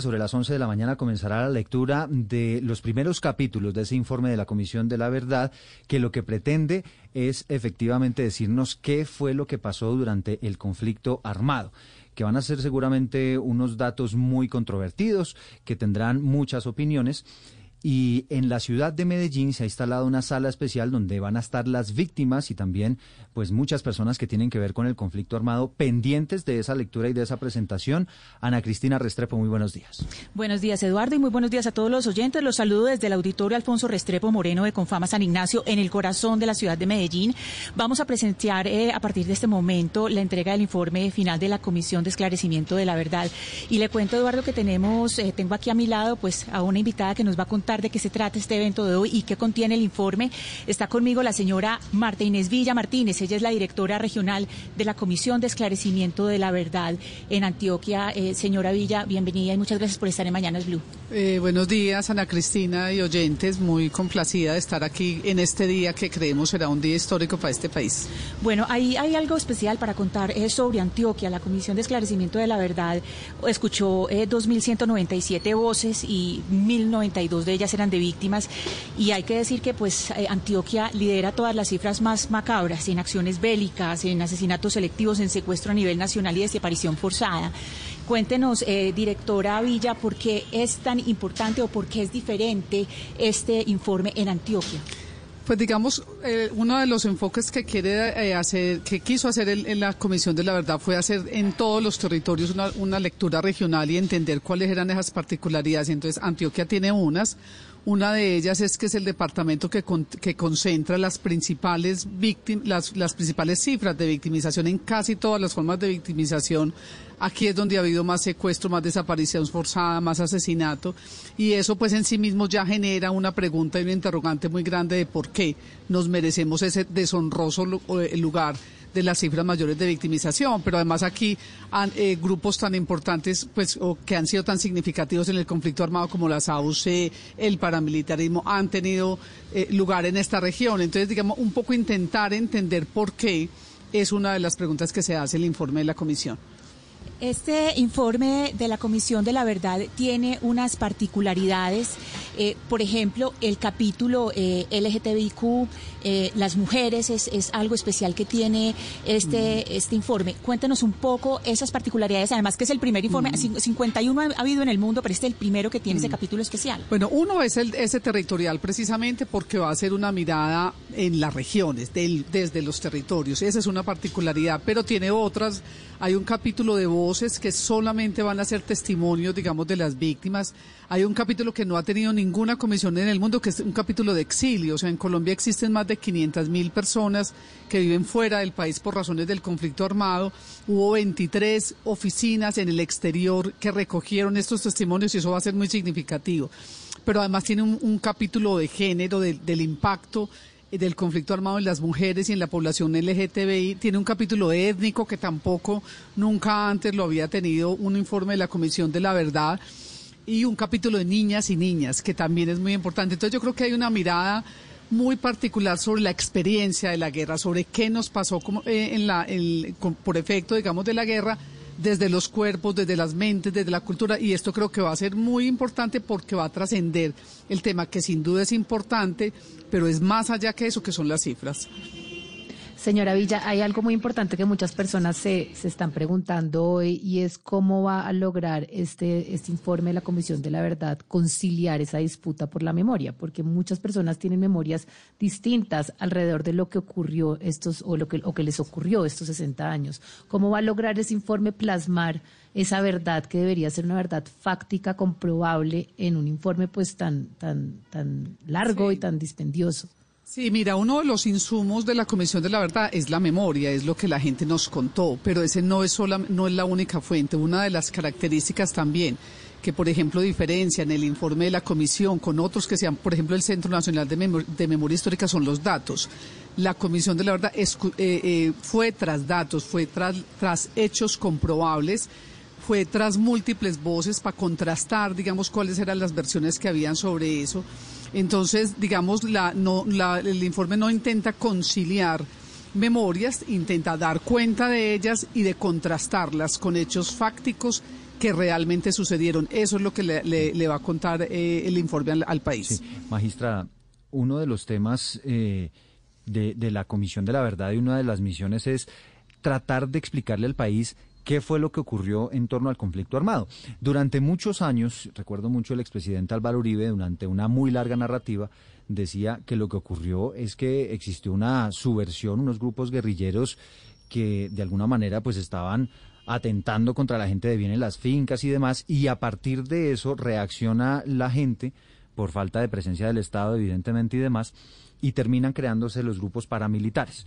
Sobre las 11 de la mañana comenzará la lectura de los primeros capítulos de ese informe de la Comisión de la Verdad, que lo que pretende es efectivamente decirnos qué fue lo que pasó durante el conflicto armado que van a ser seguramente unos datos muy controvertidos, que tendrán muchas opiniones. Y en la ciudad de Medellín se ha instalado una sala especial donde van a estar las víctimas y también pues muchas personas que tienen que ver con el conflicto armado pendientes de esa lectura y de esa presentación. Ana Cristina Restrepo, muy buenos días. Buenos días, Eduardo, y muy buenos días a todos los oyentes. Los saludo desde el auditorio Alfonso Restrepo Moreno de Confama San Ignacio, en el corazón de la ciudad de Medellín. Vamos a presenciar eh, a partir de este momento la entrega del informe final de la Comisión de Esclarecimiento de la Verdad. Y le cuento, Eduardo, que tenemos, eh, tengo aquí a mi lado pues a una invitada que nos va a contar de qué se trata este evento de hoy y qué contiene el informe. Está conmigo la señora Marta Inés Villa Martínez. Ella es la directora regional de la Comisión de Esclarecimiento de la Verdad en Antioquia. Eh, señora Villa, bienvenida y muchas gracias por estar en Mañanas Blue. Eh, buenos días, Ana Cristina y oyentes. Muy complacida de estar aquí en este día que creemos será un día histórico para este país. Bueno, ahí hay algo especial para contar es sobre Antioquia. La Comisión de Esclarecimiento de la Verdad escuchó eh, 2.197 voces y 1.092 de ellas eran de víctimas y hay que decir que pues eh, Antioquia lidera todas las cifras más macabras en acciones bélicas, en asesinatos selectivos, en secuestro a nivel nacional y desaparición forzada. Cuéntenos, eh, directora Villa, por qué es tan importante o por qué es diferente este informe en Antioquia. Pues digamos, eh, uno de los enfoques que quiere eh, hacer, que quiso hacer el, en la Comisión de la Verdad fue hacer en todos los territorios una, una lectura regional y entender cuáles eran esas particularidades. Entonces, Antioquia tiene unas, una de ellas es que es el departamento que, con, que concentra las principales víctimas, las, las principales cifras de victimización en casi todas las formas de victimización. Aquí es donde ha habido más secuestro, más desaparición forzada, más asesinato. Y eso pues en sí mismo ya genera una pregunta y un interrogante muy grande de por qué nos merecemos ese deshonroso lugar de las cifras mayores de victimización, pero además aquí han, eh, grupos tan importantes pues o que han sido tan significativos en el conflicto armado como las AUC, el paramilitarismo han tenido eh, lugar en esta región. Entonces, digamos, un poco intentar entender por qué es una de las preguntas que se hace el informe de la comisión. Este informe de la Comisión de la Verdad tiene unas particularidades. Eh, por ejemplo, el capítulo eh, LGTBIQ, eh, las mujeres, es, es, algo especial que tiene este, mm. este informe. Cuéntenos un poco esas particularidades, además que es el primer informe, mm. 51 ha habido en el mundo, pero este es el primero que tiene mm. ese capítulo especial. Bueno, uno es el, ese territorial precisamente porque va a ser una mirada en las regiones, del, desde los territorios. Esa es una particularidad, pero tiene otras. Hay un capítulo de voces que solamente van a ser testimonios, digamos, de las víctimas. Hay un capítulo que no ha tenido ninguna comisión en el mundo, que es un capítulo de exilio. O sea, en Colombia existen más de 500 mil personas que viven fuera del país por razones del conflicto armado. Hubo 23 oficinas en el exterior que recogieron estos testimonios y eso va a ser muy significativo. Pero además tiene un, capítulo de género, de, del impacto del conflicto armado en las mujeres y en la población LGTBI. Tiene un capítulo étnico que tampoco nunca antes lo había tenido un informe de la Comisión de la Verdad y un capítulo de niñas y niñas que también es muy importante. Entonces yo creo que hay una mirada muy particular sobre la experiencia de la guerra, sobre qué nos pasó como, eh, en la, por efecto, digamos, de la guerra desde los cuerpos, desde las mentes, desde la cultura, y esto creo que va a ser muy importante porque va a trascender el tema que sin duda es importante, pero es más allá que eso que son las cifras. Señora Villa, hay algo muy importante que muchas personas se, se están preguntando hoy y es cómo va a lograr este, este informe de la Comisión de la Verdad conciliar esa disputa por la memoria, porque muchas personas tienen memorias distintas alrededor de lo que ocurrió estos o lo que, o que les ocurrió estos 60 años. ¿Cómo va a lograr ese informe plasmar esa verdad que debería ser una verdad fáctica, comprobable en un informe pues tan, tan, tan largo sí. y tan dispendioso? Sí, mira, uno de los insumos de la Comisión de la Verdad es la memoria, es lo que la gente nos contó, pero ese no es, sola, no es la única fuente. Una de las características también que, por ejemplo, diferencian el informe de la comisión con otros que sean, por ejemplo, el Centro Nacional de, Memoria Histórica, son los datos. La Comisión de la Verdad eh, eh, fue tras datos, fue tras, tras hechos comprobables fue tras múltiples voces para contrastar, digamos, cuáles eran las versiones que habían sobre eso. Entonces, digamos, la, no, la, el informe no intenta conciliar memorias, intenta dar cuenta de ellas y de contrastarlas con hechos fácticos que realmente sucedieron. Eso es lo que le, va a contar eh, el informe al, país. Sí. Magistrada, uno de los temas eh, de, de la Comisión de la Verdad y una de las misiones es tratar de explicarle al país qué fue lo que ocurrió en torno al conflicto armado. Durante muchos años, recuerdo mucho el expresidente Álvaro Uribe, durante una muy larga narrativa, decía que lo que ocurrió es que existió una subversión, unos grupos guerrilleros que de alguna manera pues estaban atentando contra la gente de bien en las fincas y demás, y a partir de eso reacciona la gente por falta de presencia del Estado, evidentemente, y demás, y terminan creándose los grupos paramilitares.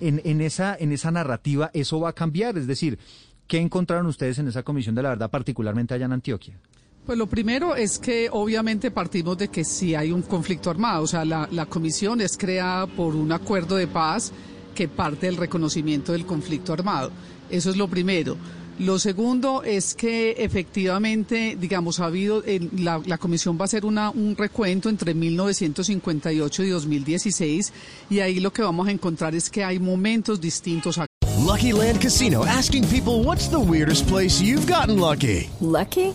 En, en, esa, en esa narrativa eso va a cambiar, es decir, ¿qué encontraron ustedes en esa Comisión de la Verdad, particularmente allá en Antioquia? Pues lo primero es que obviamente partimos de que sí hay un conflicto armado, o sea, la, la comisión es creada por un acuerdo de paz que parte del reconocimiento del conflicto armado. Eso es lo primero. Lo segundo es que efectivamente, digamos, ha habido, la, la, comisión va a hacer una, un recuento entre 1958 y 2016 y ahí lo que vamos a encontrar es que hay momentos distintos. Lucky Land Casino, asking people what's the weirdest place you've gotten lucky. Lucky?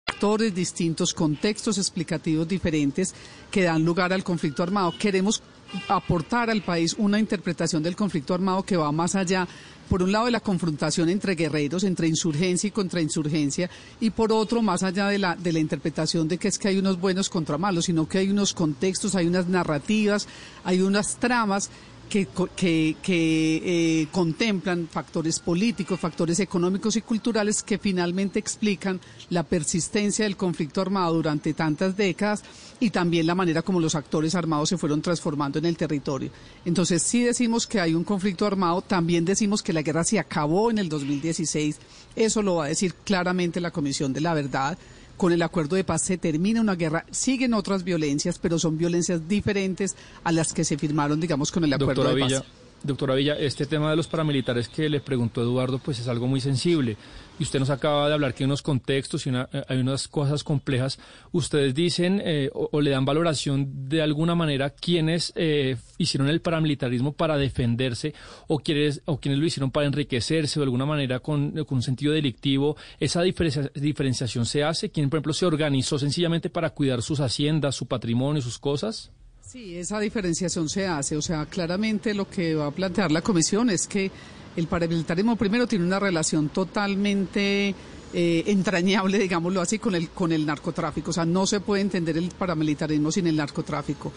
Factores distintos, contextos explicativos diferentes que dan lugar al conflicto armado. Queremos aportar al país una interpretación del conflicto armado que va más allá, por un lado, de la confrontación entre guerreros, entre insurgencia y contrainsurgencia, y por otro, más allá de la, de la interpretación de que es que hay unos buenos contra malos, sino que hay unos contextos, hay unas narrativas, hay unas tramas que, que, eh, contemplan factores políticos, factores económicos y culturales que finalmente explican la persistencia del conflicto armado durante tantas décadas y también la manera como los actores armados se fueron transformando en el territorio. Entonces, si decimos que hay un conflicto armado, también decimos que la guerra se acabó en el 2016. Eso lo va a decir claramente la Comisión de la Verdad con el acuerdo de paz se termina una guerra, siguen otras violencias, pero son violencias diferentes a las que se firmaron, digamos, con el acuerdo de paz. Doctora Villa, este tema de los paramilitares que le preguntó Eduardo, pues es algo muy sensible. Y usted nos acaba de hablar que hay unos contextos y eh, hay unas cosas complejas. Ustedes dicen eh, o, le dan valoración de alguna manera quienes eh, hicieron el paramilitarismo para defenderse o quienes, o quienes lo hicieron para enriquecerse de alguna manera con, un sentido delictivo. ¿Esa diferenciación se hace? ¿Quién, por ejemplo, se organizó sencillamente para cuidar sus haciendas, su patrimonio, sus cosas? Sí, esa diferenciación se hace. O sea, claramente lo que va a plantear la comisión es que el paramilitarismo primero tiene una relación totalmente eh, entrañable, digámoslo así, con el, con el narcotráfico. O sea, no se puede entender el paramilitarismo sin el narcotráfico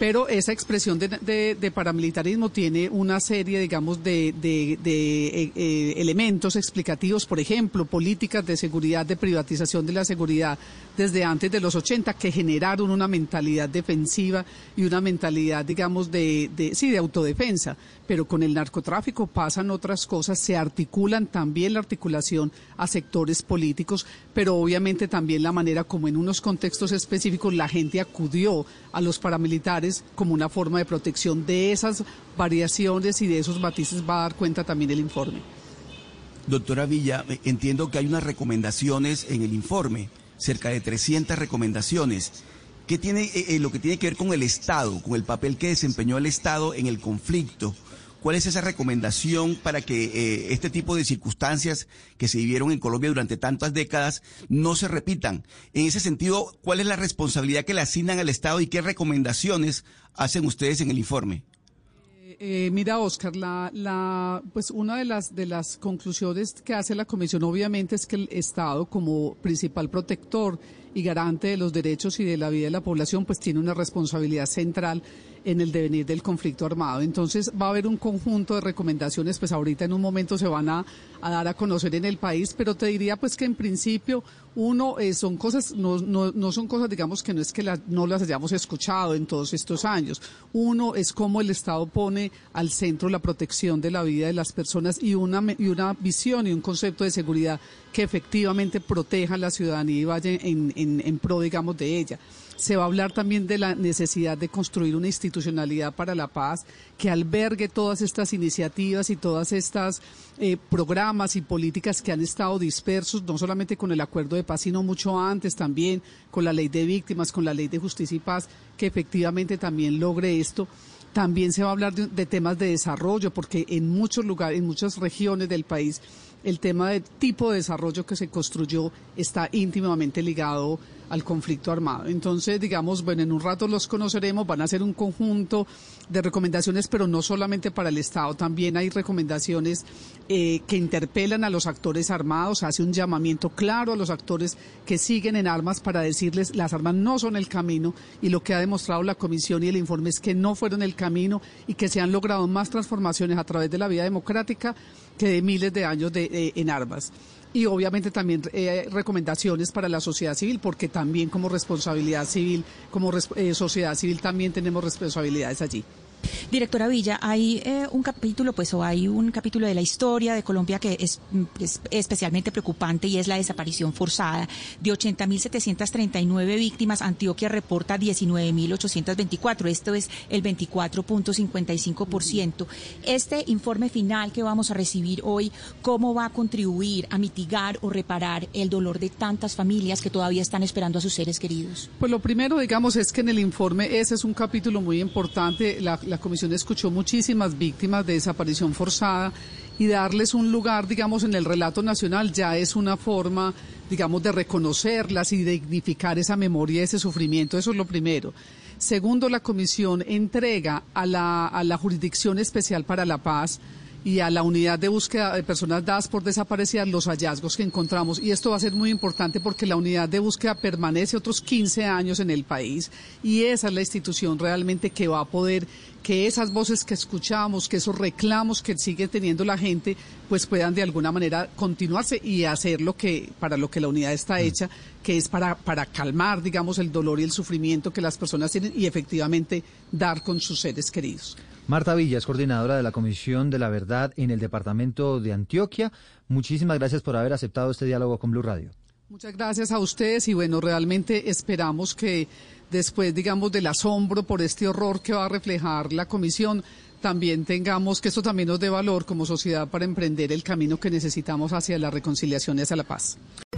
pero esa expresión de, paramilitarismo tiene una serie, digamos, de, eh, eh, elementos explicativos, por ejemplo, políticas de seguridad, de privatización de la seguridad desde antes de los 80 que generaron una mentalidad defensiva y una mentalidad, digamos, de, sí, de autodefensa. Pero con el narcotráfico pasan otras cosas, se articulan también la articulación a sectores políticos, pero obviamente también la manera como en unos contextos específicos la gente acudió a los paramilitares como una forma de protección de esas variaciones y de esos matices va a dar cuenta también el informe. Doctora Villa, eh, entiendo que hay unas recomendaciones en el informe, cerca de 300 recomendaciones. ¿Qué tiene eh, eh, lo que tiene que ver con el Estado, con el papel que desempeñó el Estado en el conflicto? ¿Cuál es esa recomendación para que eh, este tipo de circunstancias que se vivieron en Colombia durante tantas décadas no se repitan? En ese sentido, ¿cuál es la responsabilidad que le asignan al Estado y qué recomendaciones hacen ustedes en el informe? Eh, eh, mira, Oscar, la, la, pues una de las, de las conclusiones que hace la Comisión obviamente es que el Estado como principal protector y garante de los derechos y de la vida de la población, pues tiene una responsabilidad central en el devenir del conflicto armado. Entonces va a haber un conjunto de recomendaciones, pues ahorita en un momento se van a, dar a conocer en el país, pero te diría pues que en principio uno eh, son cosas, no, no, no, son cosas digamos que no es que no las hayamos escuchado en todos estos años. Uno es cómo el Estado pone al centro la protección de la vida de las personas y una, y una visión y un concepto de seguridad que efectivamente proteja a la ciudadanía y vaya en, en, en pro digamos de ella. Se va a hablar también de la necesidad de construir una institucionalidad para la paz que albergue todas estas iniciativas y todas estas eh, programas y políticas que han estado dispersos, no solamente con el acuerdo de paz, sino mucho antes también con la ley de víctimas, con la ley de justicia y paz, que efectivamente también logre esto. También se va a hablar de, temas de desarrollo, porque en muchos lugares, en muchas regiones del país, el tema del tipo de desarrollo que se construyó está íntimamente ligado al conflicto armado. Entonces, digamos, bueno, en un rato los conoceremos, van a ser un conjunto de recomendaciones, pero no solamente para el Estado, también hay recomendaciones eh, que interpelan a los actores armados, hace un llamamiento claro a los actores que siguen en armas para decirles las armas no son el camino y lo que ha demostrado la comisión y el informe es que no fueron el camino y que se han logrado más transformaciones a través de la vida democrática que de miles de años de, en armas y obviamente también eh, recomendaciones para la sociedad civil, porque también como responsabilidad civil, como eh, sociedad civil también tenemos responsabilidades allí. Directora Villa, hay eh, un capítulo, pues, o hay un capítulo de la historia de Colombia que es, especialmente preocupante y es la desaparición forzada de 80.739 víctimas. Antioquia reporta 19.824. Esto es el 24.55%. Este informe final que vamos a recibir hoy, ¿cómo va a contribuir a mitigar o reparar el dolor de tantas familias que todavía están esperando a sus seres queridos? Pues lo primero, digamos, es que en el informe ese es un capítulo muy importante. La, la comisión escuchó muchísimas víctimas de desaparición forzada y darles un lugar, digamos, en el relato nacional ya es una forma, digamos, de reconocerlas y dignificar esa memoria, ese sufrimiento. Eso es lo primero. Segundo, la comisión entrega a la, a la Jurisdicción Especial para la Paz y a la unidad de búsqueda de personas dadas por desaparecidas los hallazgos que encontramos. Y esto va a ser muy importante porque la unidad de búsqueda permanece otros 15 años en el país y esa es la institución realmente que va a poder que esas voces que escuchamos, que esos reclamos que sigue teniendo la gente, pues puedan de alguna manera continuarse y hacer lo que para lo que la unidad está mm. hecha, que es para para calmar, digamos, el dolor y el sufrimiento que las personas tienen y efectivamente dar con sus seres queridos. Marta Villa es coordinadora de la Comisión de la Verdad en el Departamento de Antioquia. Muchísimas gracias por haber aceptado este diálogo con Blue Radio. Muchas gracias a ustedes y bueno, realmente esperamos que después, digamos, del asombro por este horror que va a reflejar la comisión, también tengamos que esto también nos dé valor como sociedad para emprender el camino que necesitamos hacia la reconciliación y hacia la paz.